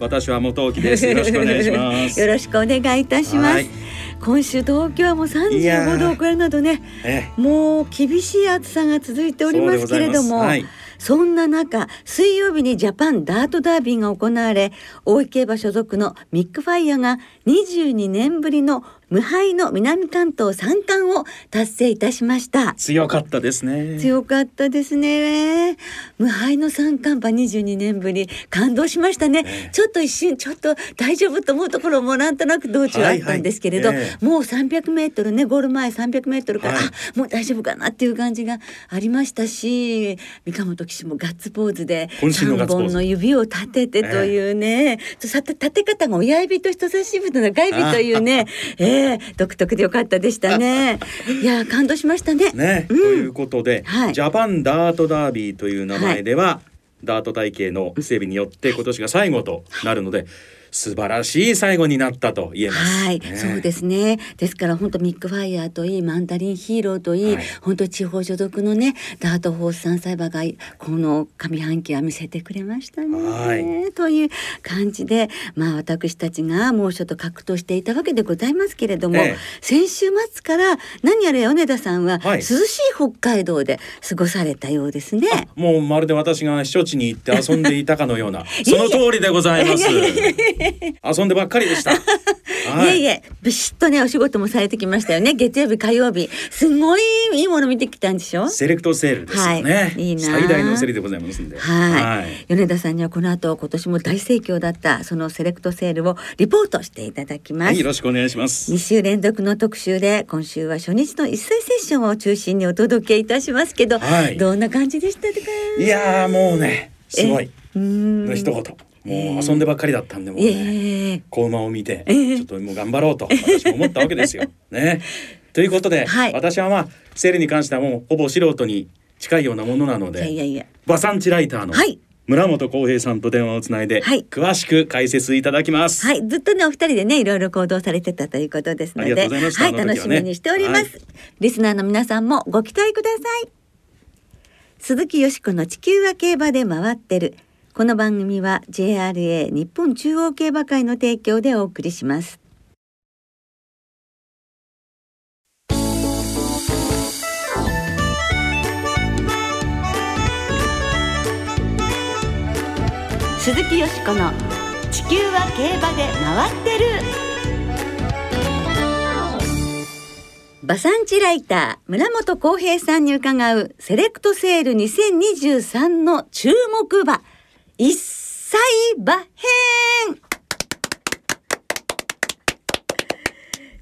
私は元木です。よろしくお願いします。よろしくお願いいたします。今週東京はもう35度を超えるなどねもう厳しい暑さが続いておりますけれども、はい、そんな中水曜日にジャパンダートダービーが行われ大井競馬所属のミックファイヤーが22年ぶりの無敗の南関東三冠を達成いたしました。強かったですね。強かったですね。無敗の三冠馬22年ぶり感動しましたね、えー、ちょっと一瞬ちょっと大丈夫と思うところもなんとなく道中あったんですけれど、はいはいえ。ー、もう300メートルねゴール前300メートルから、はい、あもう大丈夫かなっていう感じがありましたし三河本騎手もガッツポーズで3本の指を立ててというね、えー、立て方が親指と人差し指と中指というね、えーえ独特でよかったでしたね。いや感動しましたね。ね、うん、ということで、はい、ジャパンダートダービーという名前では、はい、ダート体系の整備によって今年が最後となるので。素晴らしい最後になったと言えます。はい、ね、そうですね。ですから本当ミックファイヤーといいマンダリンヒーローといい、はい、本当地方所属のねダートホース3歳馬がこの上半期は見せてくれましたね。はい、という感じでまあ私たちが猛暑と格闘していたわけでございますけれども、ええ、先週末から何やら米田さんは涼しい北海道で過ごされたようですね。はい、もうまるで私が避暑地に行って遊んでいたかのような その通りでございます。遊んでばっかりでした。はい、いえいえ、ビシッとね、お仕事もされてきましたよね。月曜日、火曜日、すごいいいもの見てきたんでしょ？セレクトセールですよね。はい、いいな。最大のセリでございますんで。はいはい、米田さんにはこの後、今年も大盛況だった、そのセレクトセールをリポートしていただきます。はい、よろしくお願いします。2週連続の特集で、今週は初日の一斉セッションを中心にお届けいたしますけど、はい、どんな感じでしたか？いやもうね、すごい。の一言。もう遊んでばっかりだったんでもうね、子馬を見て、ちょっともう頑張ろうと私も思ったわけですよ。ね。ということで、はい、私はまあセールに関してはもうほぼ素人に近いようなものなので、いやいやバサンチライターの、はい、村本浩平さんと電話をつないで、はい、詳しく解説いただきます。はい、ずっとねお二人でねいろいろ行動されてたということですので、はい、楽しみにしております、はい、リスナーの皆さんもご期待ください。鈴木よしこの地球は競馬で回ってる。この番組は JRA 日本中央競馬会の提供でお送りします。鈴木よしこの地球は競馬で回ってる馬産地ライター村本浩平さんに伺うセレクトセール2023の注目馬一歳馬編。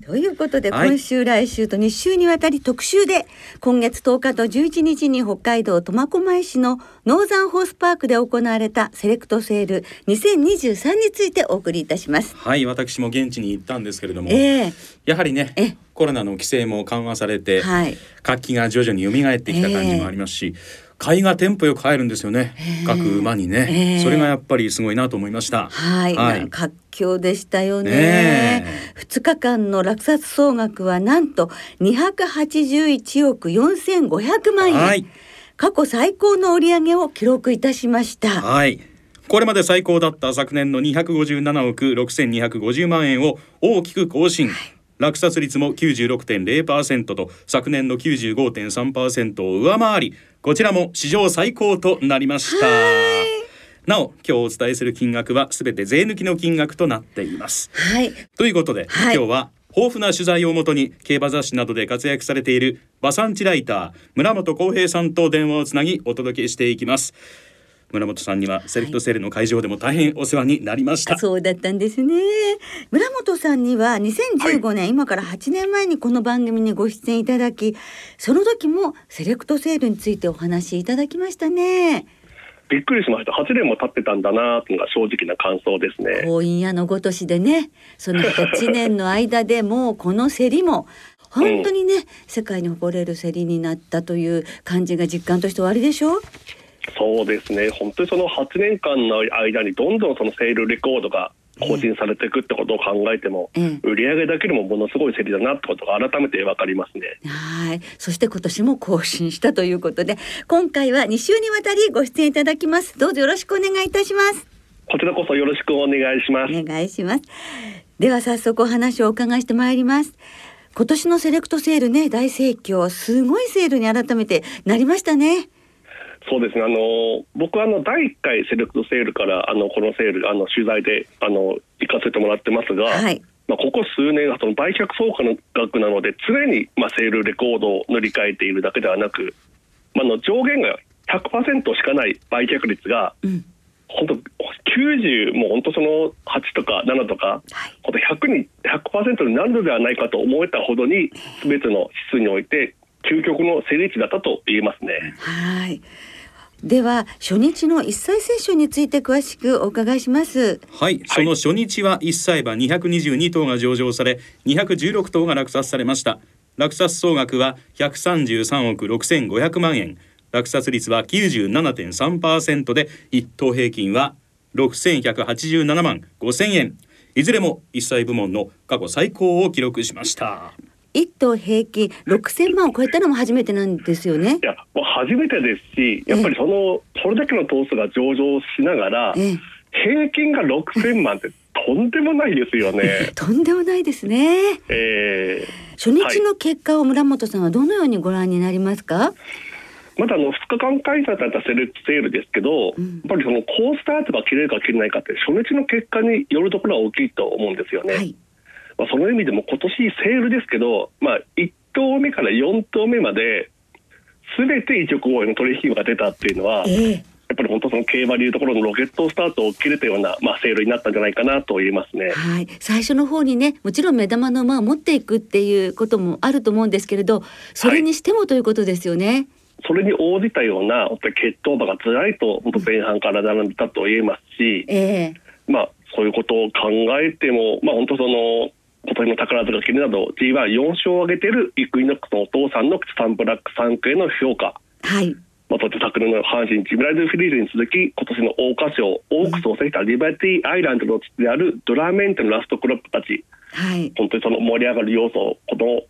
ということで、今週来週と2週にわたり特集で今月10日と11日に北海道苫小牧市のノーザンホースパークで行われたセレクトセール2023についてお送りいたします。はい私も現地に行ったんですけれども、えー、やはりねコロナの規制も緩和されて、はい、活気が徐々に蘇ってきた感じもありますし、えー買いがテンポよく入るんですよね。各馬にね、それがやっぱりすごいなと思いました。はい、はい、活況でしたよね。二日間の落札総額はなんと281億4500万円、はい、過去最高の売上を記録いたしました。はい。これまで最高だった昨年の257億6250万円を大きく更新、はい落札率も96.0%と昨年の95.3%を上回りこちらも史上最高となりました。なお今日お伝えする金額はすべて税抜きの金額となっています。はい。ということで、はい、今日は豊富な取材をもとに競馬雑誌などで活躍されている馬産地ライター村本浩平さんと電話をつなぎお届けしていきます村本さんにはセレクトセールの会場でも大変お世話になりました、はい、そうだったんですね。村本さんには2015年、はい、今から8年前にこの番組にご出演いただきその時もセレクトセールについてお話しいただきましたね。びっくりしました。8年も経ってたんだなというのが正直な感想ですね。婚姻屋のごとしでねその8年の間でもうこの競りも 本当にね、うん、世界に誇れる競りになったという感じが実感として終わりでしょ？うそうですね。本当にその8年間の間にどんどんそのセールレコードが更新されていくってことを考えても、売上だけでもものすごい競りだなってことが改めて分かりますね。はい。そして今年も更新したということで今回は2週にわたりご出演いただきます。どうぞよろしくお願いいたします。こちらこそよろしくお願いします。お願いします。では早速お話をお伺いしてまいります。今年のセレクトセールね大盛況。すごいセールに改めてなりましたねそうですね。あの僕はあの第1回セレクトセールからあのこのセールあの取材であの行かせてもらってますが、はい、まあ、ここ数年その売却総価の額なので常にまあセールレコードを塗り替えているだけではなく、まあ、の上限が100%しかない売却率が、うん。本当90もう本当その8とか7とか、はい、本当100に100%になるのではないかと思えたほどに全ての指数において究極の成立だったと言えますね。はいでは初日の一歳セッションについて詳しくお伺いします。はいその初日は一歳馬222頭が上場され216頭が落札されました。落札総額は133億6500万円。落札率は97.3%で一等平均は6187万5000円。いずれも一歳部門の過去最高を記録しました一頭平均六千万を超えたのも初めてなんですよね。いや、もう初めてですし、やっぱりその、それだけの頭数が上場しながら、平均が六千万ってとんでもないですよね。とんでもないですね。えー、初日の結果を村本さんはどのようにご覧になりますか？まだあの2日間開催されたセレクトセールですけど、うん、やっぱりそのコースタートが切れるか切れないかって初日の結果によるところは大きいと思うんですよね。はいまあ、その意味でも今年セールですけど、まあ、1投目から4投目まで全て1億超えの取引が出たっていうのは、えー、やっぱり本当その競馬でいうところのロケットスタートを切れたような、まあ、セールになったんじゃないかなと言えますね、はい、最初の方にねもちろん目玉の馬を持っていくっていうこともあると思うんですけれどそれにしてもということですよね。はい。それに応じたような本当に決闘馬がずらりと前半から並んでたと言えますし、えー、まあそういうことを考えても、まあ、本当その今年の宝塚記念など G14 勝を挙げているイクイノックスのお父さんのサンブラック3区への評価、はい。まあ、そして昨年の阪神ジムライズフリーズに続き今年の桜花賞オークスを制したリバティアイランドの父であるドラメンテのラストクロップたち、はい、本当にその盛り上がる要素この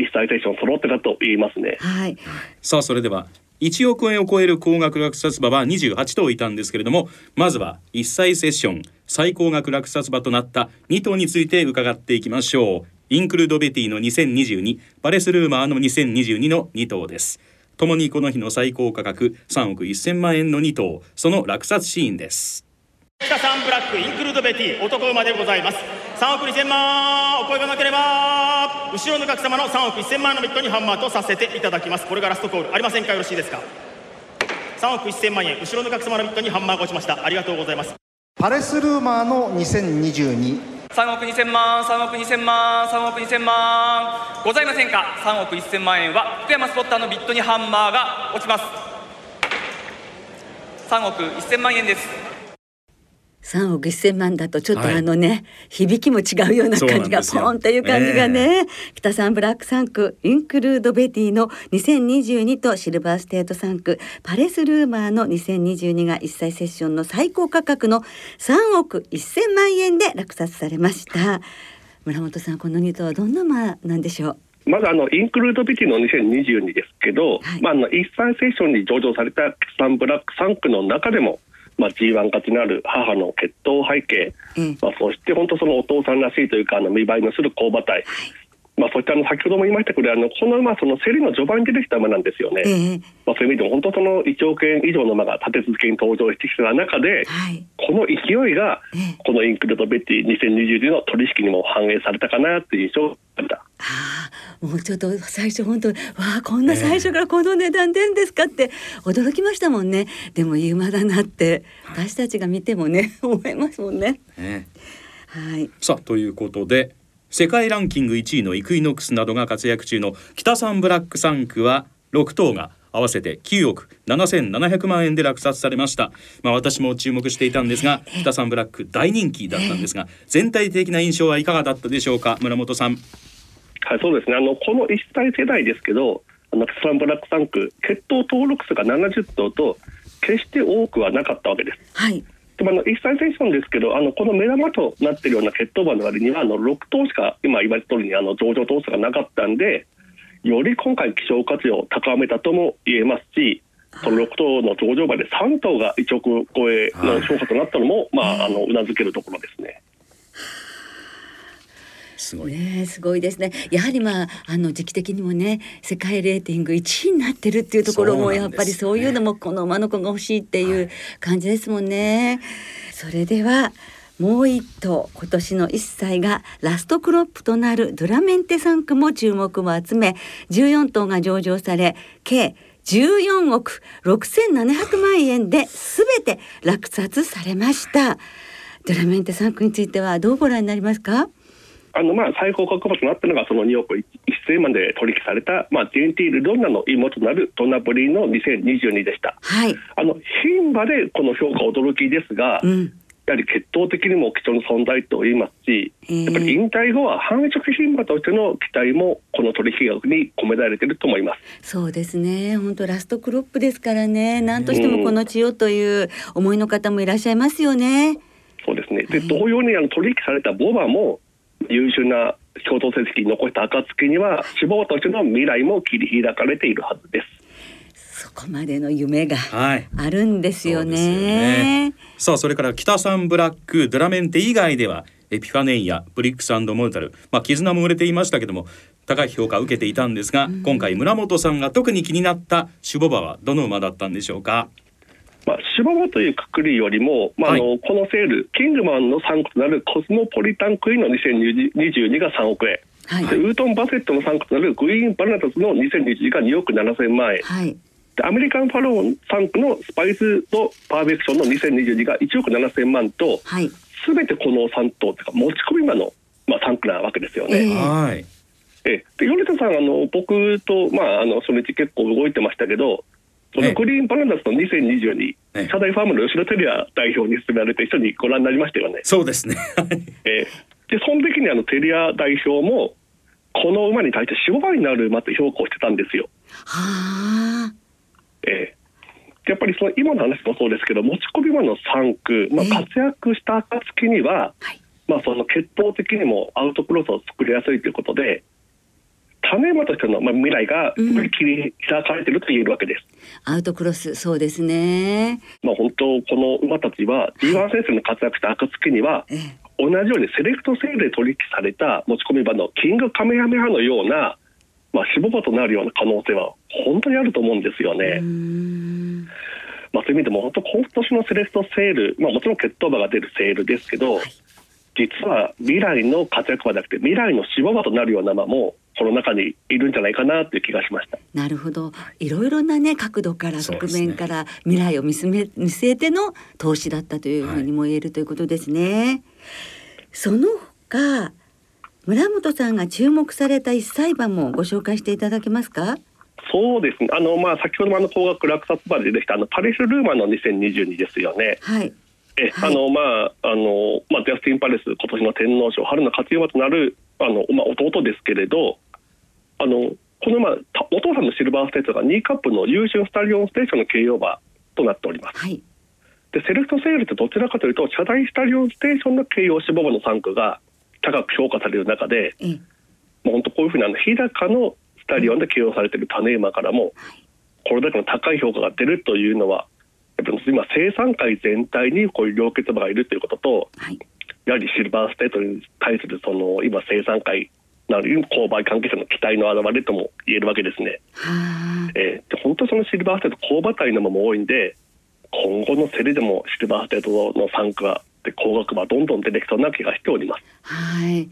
一歳セッション揃ってたと言いますね。はい、さあそれでは1億円を超える高額落札馬は28頭いたんですけれどもまずは1歳セッション最高額落札馬となった2頭について伺っていきましょう。インクルードベティの2022パレスルーマーの2022の2頭です。ともにこの日の最高価格3億1000万円の2頭。その落札シーンです。北さんブラックインクルードベティ男馬でございます。3億2000万お声がなければ後ろの格様の3億1000万のビットにハンマーとさせていただきます。これがラストコール。ありませんか？よろしいですか？3億1000万円後ろの格様のビッドにハンマーが落ちました。ありがとうございます。パレスルーマーの2022 3億2000万3億2000万3億2000万。ございませんか？3億1000万円は福山スポッターのビッドにハンマーが落ちます。3億1000万円です。3億1000万だとちょっとあのね、はい、響きも違うような感じがポンという感じがね、えー、キタサンブラック産駒インクルードベティの2022とシルバーステート産駒パレスルーマーの2022が一歳セッションの最高価格の3億1000万円で落札されました。村本さんこの2頭はどんな馬なんでしょう？まずあのインクルードビティの2022ですけど、はい、まあ、あの一歳セッションに上場された北三ブラック3区の中でもまあ、G1 勝ちのある母の血統背景、うん、まあ、そして本当そのお父さんらしいというかあの見栄えのする勾馬体、はいまあ、そういったあの先ほども言いましたけどあのこの馬その競りの序盤に出てきた馬なんですよね、えー、まあ、そういう意味でも本当その1億円以上の馬が立て続けに登場してきた中で、はい、この勢いがこのインクルド・ベッティ2020の取引にも反映されたかなという印象を受けた。もうちょっと最初本当わあこんな最初からこの値段出るんですかって驚きましたもんね。でも言うまだなって私たちが見てもね 思いますもんね。ね。はい、さあということで世界ランキング1位のイクイノックスなどが活躍中の北サンブラック3区は6頭が合わせて9億7700万円で落札されました。まあ私も注目していたんですが北さんブラック大人気だったんですが全体的な印象はいかがだったでしょうか？村本さん。はいそうですね。あのこの1歳世代ですけどあの北さんブラックタンク血統登録数が70頭と決して多くはなかったわけです。はいでもあの一歳セッションですけどあのこの目玉となっているような血統馬の割にはあの6頭しか今言われた通りにあの上場頭数がなかったんでより今回希少価値を高めたとも言えますしその6頭の上場馬で3頭が1億超えの評価となったのも、まあ、あのうなずけるところですね。すごい。ねすごいですね。やはりまああの時期的にもね世界レーティング1位になってるっていうところもやっぱりそういうのもこの馬の子が欲しいっていう感じですもんね。それではもう一頭今年の1歳がラストクロップとなるドラメンテ3区も注目を集め14頭が上場され計14億6700万円で全て落札されました。ドラメンテ3区についてはどうご覧になりますか？あのまあ最高価格となったのがその2億1000万で取引された、まあ、ジェンティール・ドンナの妹となるトナブリの2022でした。はい、あの牝馬でこの評価驚きですが、うん、やはり血統的にも貴重な存在と言いますし、やっぱり引退後は繁殖牝馬としての期待もこの取引額に込められていると思います。そうですね。本当ラストクロップですからね。何としてもこの血をという思いの方もいらっしゃいますよね。そうですね。で、同様にあの取引されたボバも優秀な共同成績に残した暁には志望としての未来も切り開かれているはずです。そこまでの夢があるんですよね。はい、ね。さあそれから北さんブラックドラメンテ以外ではエピファネイアブリックスモルタル、まあ、絆も売れていましたけども高い評価を受けていたんですが、うん、今回村本さんが特に気になった守護馬はどの馬だったんでしょうか？まあ、シババというくくりよりも、まあ、あの、このセール、キングマンの3区となるコスモポリタンクイーンの2022が3億円、はい、ウートン・バセットの3区となるグイーン・バナタスの2022が2億7000万円、はい、アメリカン・ファロー3区のスパイスとパーフェクションの2022が1億7000万と、す、べ、てこの3頭というか、持ち込み馬の、まあ、3区なわけですよね。えー、はい。えで米田さんあの僕と、まあ、あの初日結構動いてましたけどグリーンバナナスの2022、ええ、社大ファームの吉田照也代表に進められて一緒にご覧になりましたよね。そうですね。えー、でその時にあの照也代表もこの馬に対して4、5倍になる馬と評価をしてたんですよ。はあ。えー、やっぱりその今の話もそうですけど持ち込み馬の3区、まあ、活躍した暁には、えー、まあ、その血統的にもアウトクロスを作りやすいということで種馬としての、まあ、未来が切り開かれていると言えるわけです。うん、アウトクロスそうですね。まあ本当この馬たちは D1 先生の活躍した暁には、ええ、同じようにセレクトセールで取引された持ち込み馬のキングカメハメハのような、まあ、死亡馬となるような可能性は本当にあると思うんですよね。まあ、そういう意味でも本当今年のセレクトセール、まあ、もちろん血統馬が出るセールですけど、はい実は未来の活躍馬じゃなくて未来の死亡馬となるような馬もこの中にいるんじゃないかなという気がしました。なるほど。いろいろなね角度から側面から未来を見つめ見据えての投資だったというふうにも言えるということですね、はい、その他村本さんが注目された一歳馬もご紹介していただけますか？そうですね。あのまあ先ほどもあの高額落札馬で出てきたあのパリス・ルーマンの2022ですよね。はいえ、はい、あのまああのまあジャスティンパレス今年の天皇賞春の勝ち馬となるあのまあ弟ですけれど、あのこのまあお父さんのシルバーステートが2位カップの優秀スタリオンステーションの形容馬となっております。はい、でセレクトセールってどちらかというと社台スタリオンステーションの繋養種牡馬の産駒が高く評価される中で、うん、もう本当こういうふうにあの日高のスタリオンで繋養されている種牡馬からも、これだけの高い評価が出るというのは今生産界全体にこういう良血馬がいるということと、はい、やはりシルバーステートに対するその今生産界なる購買関係者の期待の表れとも言えるわけですね。えー、で本当そのシルバーステート購買帯のもも多いんで今後の競りでもシルバーステートの産駒で高額馬どんどん出てきそうな気がしております。はい。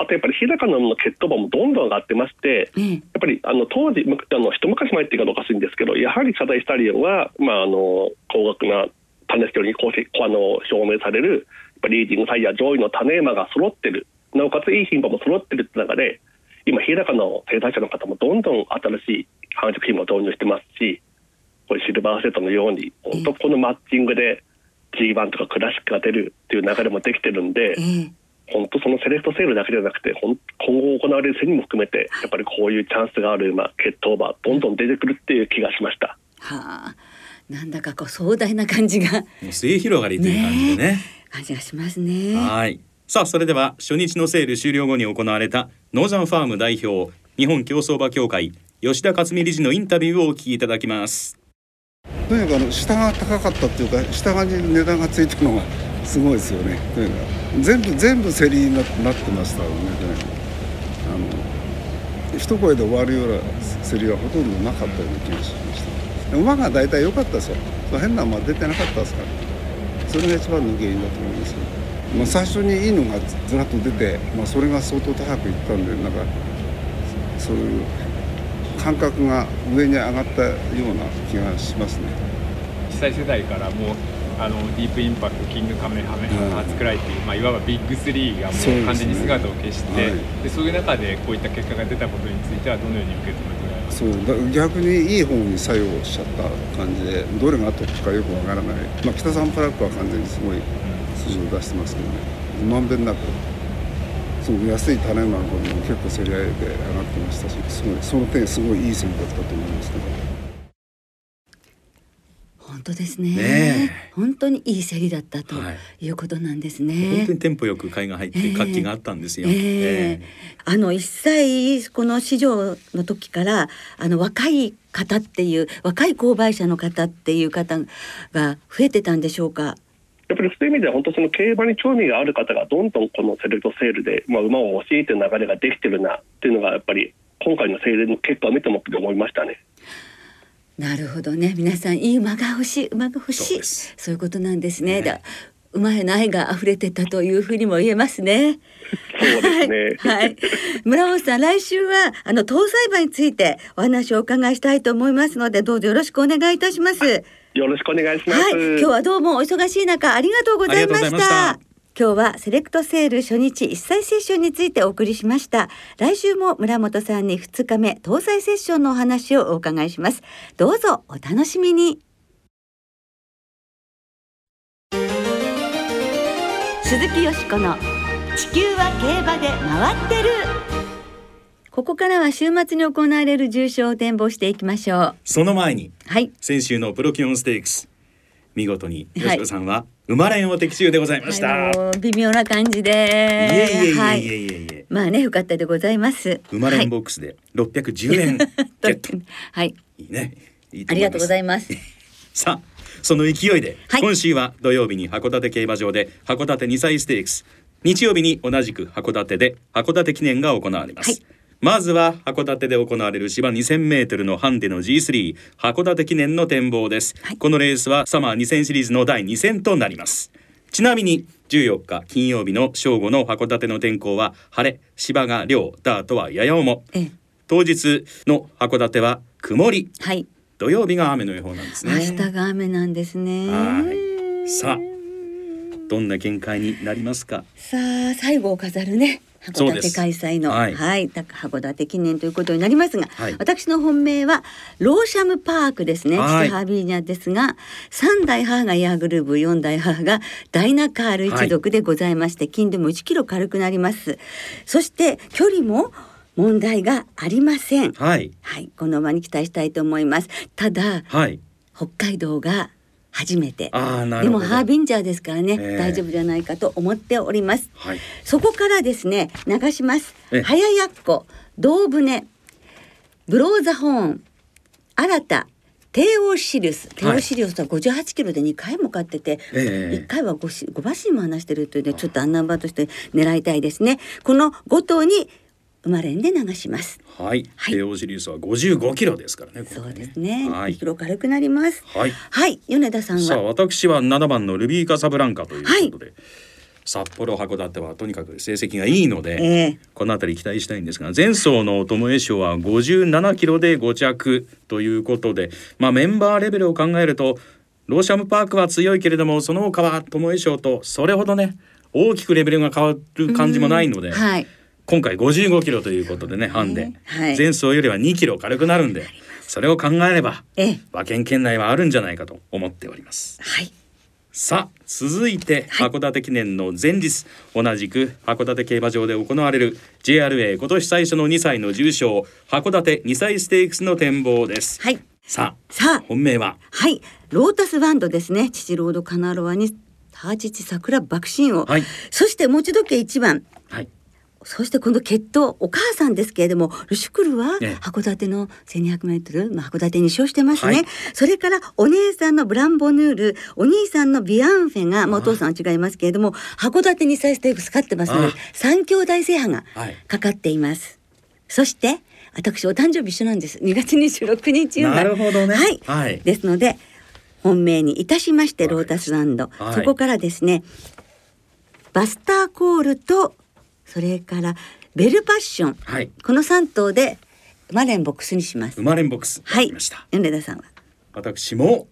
あとやっぱり日高の血統馬もどんどん上がってまして、うん、やっぱりあの当時あの一昔前っていうかどうかしいんですけどやはり社台スタリオンはまああの高額な種付けに公あの証明されるリーディングサイヤー上位の種馬が揃ってる。なおかついい牝馬も揃ってるって中で今日高の生産者の方もどんどん新しい繁殖品も導入してますしこれシルバーセットのように本当このマッチングで G1 とかクラシックが出るっていう流れもできてるんで、本当そのセレクトセールだけじゃなくて今後行われる戦にも含めてやっぱりこういうチャンスがある馬血統馬どんどん出てくるっていう気がしました。はあ、なんだかこう壮大な感じが。もう末広がりという感じでね。ね感じがしますね。はい。さあそれでは初日のセール終了後に行われたノーザンファーム代表日本競走馬協会吉田克美理事のインタビューをお聞きいただきます。とにかくあの下が高かったっていうか下側に値段がついたのがすごいですよねとにかく全部全部競りになってましたよねあの一声で終わるような競りはほとんどなかったような気がしました馬が大体良かったですよ変な馬出てなかったですからそれが一番の原因だと思います、まあ、最初にいいのがずらっと出て、まあ、それが相当高くいったんでなんかそういう感覚が上に上がったような気がしますね。被災世代からもうあのディープインパクトキングカメハメハーツクライっていう、まあ、いわばビッグスリーがもう完全に姿を消して、ねはい、でそういう中でこういった結果が出たことについてはどのように受け止めてられますか？そう逆にいい方に作用しちゃった感じでどれがトップかよくわからない、まあ、北さんプラックは完全にすごい数字を出してますけどね。まんべんなくすごく安い種馬の方も結構競り合いで上がってましたしすごいその点すごいいい戦略だと思いますけど。本当ですね、ね、本当にいい競りだったとい。うことなんですね、はい、本当にテンポよく買いが入って活気があったんですよ、えーえー、あの一切この市場の時からあの若い方っていう若い購買者の方っていう方が増えてたんでしょうか？やっぱりそういう意味では本当その競馬に興味がある方がどんどんこのセレクトセールで、まあ、馬を欲しいという流れができてるなっていうのがやっぱり今回のセールの結果を見ても思いましたね。なるほどね皆さんいい馬が欲しい馬が欲しいそういうことなんですね。ね馬への愛が溢れてたというふうにも言えますね。そうですね。はい。村本さん、来週はあの搭載馬についてお話をお伺いしたいと思いますので、どうぞよろしくお願いいたします。よろしくお願いします。はい、今日はどうもお忙しい中ありがとうございました。今日はセレクトセール初日一歳セッションについてお送りしました。来週も村本さんに2日目搭載セッションのお話をお伺いします。どうぞお楽しみに。鈴木よしこの地球は競馬で回ってる。ここからは週末に行われる重賞を展望していきましょう。その前に、はい、先週のプロキオンステークス見事に吉子さんは生まれんを的中でございました、はい、微妙な感じで。いえいえいえいえいえいえ、まあねよかったでございます。生まれんボックスで610円ゲット。はい。いいね。ありがとうございます。さあその勢いで、はい、今週は土曜日に函館競馬場で函館2歳ステークス。日曜日に同じく函館で函館記念が行われます、はいまずは函館で行われる芝2000メートルのハンデの G3 函館記念の展望です、はい、このレースはサマー2000シリーズの第2戦となります。ちなみに14日金曜日の正午の函館の天候は晴れ芝が涼ダートはやや重。当日の函館は曇り、はい、土曜日が雨の予報なんですね。明日が雨なんですね。はい。さあどんな見解になりますか？さあ最後を飾るね函館開催の、はい、はい、函館記念ということになりますが、はい、私の本命はローシャムパークですね、はい、ハービーニャですが三代母がエアグルーブ四代母がダイナカール一族でございまして、金でも1キロ軽くなります。そして距離も問題がありません。はい、はい、この馬に期待したいと思います。ただ、はい、北海道が初めて。でもハービンジャーですからね、えー、大丈夫じゃないかと思っております、はい、そこからですね流します。早やっこ胴船ブローザホーン新た帝王シリウス。帝王シリウスは58キロで2回も勝ってて、はい、1回は 5, 5馬身も離してるというねちょっとアンナンバーとして狙いたいですね。この5頭に生まれんで流します。はい。はい、帝王シリウスは55キロですからね。ねそうですね。はい、キロ軽くなります。はい。はい。米田さんは？さあ、私は7番のルビーカサブランカということで。はい札幌函館はとにかく成績がいいので、えー、この辺り期待したいんですが前走の友江賞は57キロで5着ということで、まあ、メンバーレベルを考えるとローシャムパークは強いけれどもその他は友江賞とそれほどね大きくレベルが変わる感じもないので、はい、今回55キロということでねハンデ、はい、前走よりは2キロ軽くなるんでそれを考えれば、ええ、馬券圏内はあるんじゃないかと思っております。はいさあ続いて函館記念の前日、はい、同じく函館競馬場で行われる JRA 今年最初の2歳の重賞函館2歳ステークスの展望です。はい。さあ、さあ本命は？はいロータスバンドですね。父ロードカナロアにターチチ桜爆心王、はい、そして持ち時計1番。はい。そしてこの血統お母さんですけれどもルシュクルは函館の1200メートル、まあ、函館に勝してますね、はい、それからお姉さんのブランボヌールお兄さんのビアンフェが、まあ、お父さんは違いますけれども函館に歳ステークス勝ってますので三兄弟制覇がかかっています、そして私お誕生日一緒なんです。2月26日なるほどね。はい、はい、ですので本命にいたしましてロータスランド、はい、そこからですねバスターコールとそれからベルパッション、はい、この三頭でマレンボックスにします。マレンボックス。はい。米田さんは？私も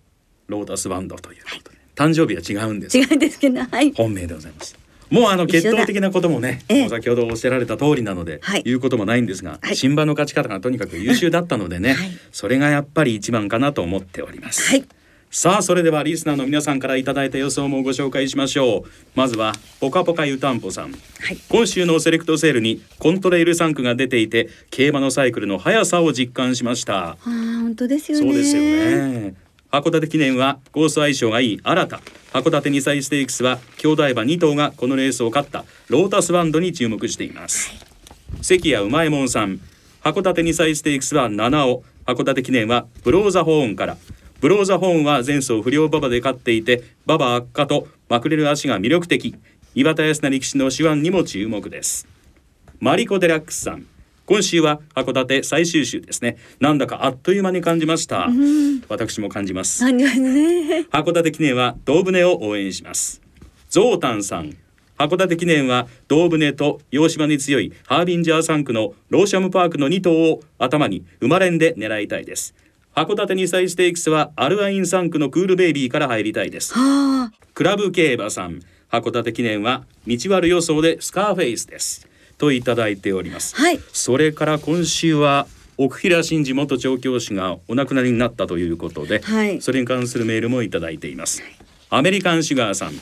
ロータスバンドということで、はい、誕生日は違うんです。違うんですけど、はい。本命でございます。もうあの決闘的なこともね、ええ、先ほどおっしゃられた通りなので、はい、言うこともないんですが、はい、新馬の勝ち方がとにかく優秀だったのでね、はい、それがやっぱり一番かなと思っております。はいさあそれではリスナーの皆さんからいただいた予想もご紹介しましょう。まずはポカポカ湯たんぽさん、はい、今週のセレクトセールにコントレイル3区が出ていて競馬のサイクルの速さを実感しました。あ本当ですよね。そうですよね。函館記念はコース相性がいい新た。函館2歳ステークスは兄弟馬2頭がこのレースを勝ったロータスバンドに注目しています、はい、関谷うまいもんさん。函館2歳ステークスは7尾。函館記念はブローザホーンからブローザホーンは前走不良馬場で勝っていて馬場悪化とまくれる足が魅力的。岩田康成力士の手腕にも注目です。マリコ・デラックスさん。今週は函館最終週ですね。なんだかあっという間に感じました、うん、私も感じます。函館記念は胴船を応援します。ゾウタンさん。函館記念は胴船と洋島に強いハービンジャー3区のローシャムパークの2頭を頭に生まれんで狙いたいです函館2歳ステークスはアルアイン3区のクールベイビーから入りたいです。クラブ競馬さん函館記念は道悪予想でスカーフェイスです。といただいております、はい、それから今週は奥平真二元調教師がお亡くなりになったということで、はい、それに関するメールもいただいています。アメリカンシュガーさん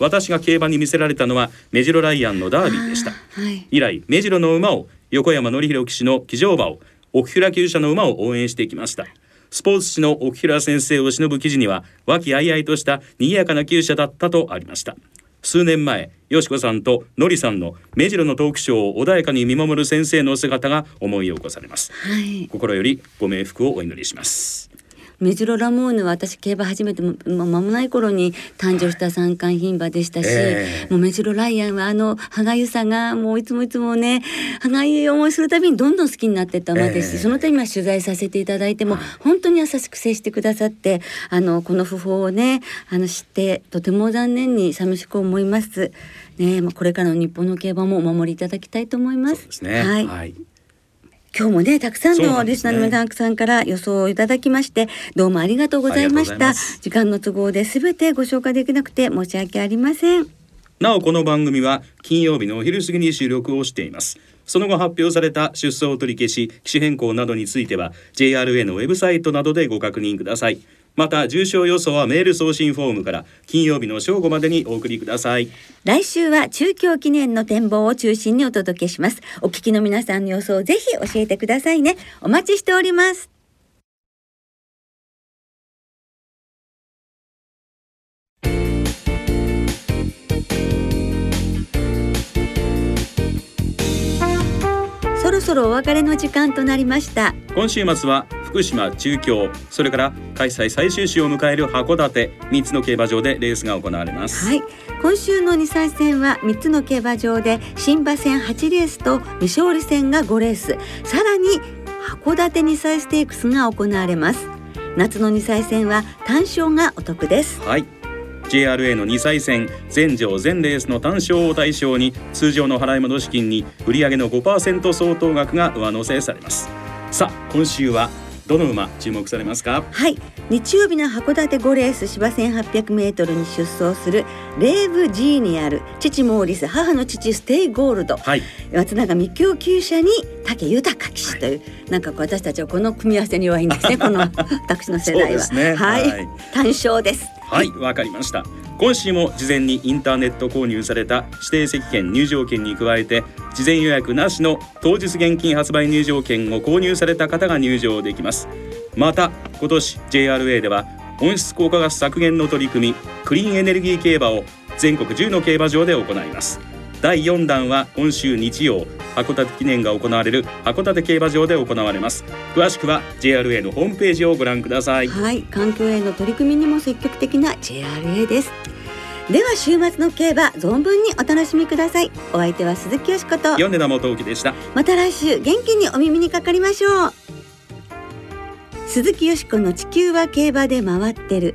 私が競馬に見せられたのはメジロライアンのダービーでした、はい、以来メジロの馬を横山典弘騎手の騎乗馬を奥平厩舎の馬を応援してきましたスポーツ紙の奥平先生を忍ぶ記事には和気あいあいとした賑やかな厩舎だったとありました。数年前よしこさんとのりさんの目白のトークショーを穏やかに見守る先生の姿が思い起こされます、はい、心よりご冥福をお祈りしますメジロラモーヌは私競馬始めても間もない頃に誕生した三冠牝馬でしたし、えー、もうメジロライアンはあの歯がゆさがもういつもいつもね歯がゆい思いするたびにどんどん好きになってった馬ですし、えー、その点今取材させていただいても、本当に優しく接してくださってあのこの訃報をねあの知ってとても残念に寂しく思います。ね、まあ、これからの日本の競馬もお守りいただきたいと思います。すね、はい、はい今日もねたくさんのリスナーの皆さんから予想をいただきましてどうもありがとうございました。時間の都合で全てご紹介できなくて申し訳ありません。なおこの番組は金曜日のお昼過ぎに収録をしています。その後発表された出走取り消し機種変更などについては JRA のウェブサイトなどでご確認くださいまた重症予想はメール送信フォームから金曜日の正午までにお送りください。来週は中京記念の展望を中心にお届けします。お聞きの皆さんの予想をぜひ教えてくださいね。お待ちしております。そろそろお別れの時間となりました。今週末は福島中京それから開催最終週を迎える函館3つの競馬場でレースが行われます。はい。今週の2歳戦は3つの競馬場で新馬戦8レースと未勝利戦が5レース。さらに函館2歳ステークスが行われます。夏の2歳戦は単勝がお得です。はい。JRA の2歳戦全場全レースの単勝を対象に通常の払い戻し金に売上の5%相当額が上乗せされます。さあ今週はどの馬注目されますか？はい。日曜日の函館5レース芝 1800m に出走するレーブジーニアル父モーリス母の父ステイゴールド、はい、松永幹夫厩舎に武豊騎手という、はい、なんか私たちはこの組み合わせに弱いんですねこの私の世代は、ね、はい、はい、単勝ですはいわかりました今週も事前にインターネット購入された指定席券入場券に加えて事前予約なしの当日現金発売入場券を購入された方が入場できます。また今年 JRA では温室効果ガス削減の取り組みクリーンエネルギー競馬を全国10の競馬場で行います。第4弾は今週日曜函館記念が行われる函館競馬場で行われます。詳しくは JRA のホームページをご覧ください。はい環境への取り組みにも積極的な JRA です。では週末の競馬存分にお楽しみください。お相手は鈴木よしこと。米田元樹でした。また来週元気にお耳にかかりましょう。鈴木よしこの地球は競馬で回ってる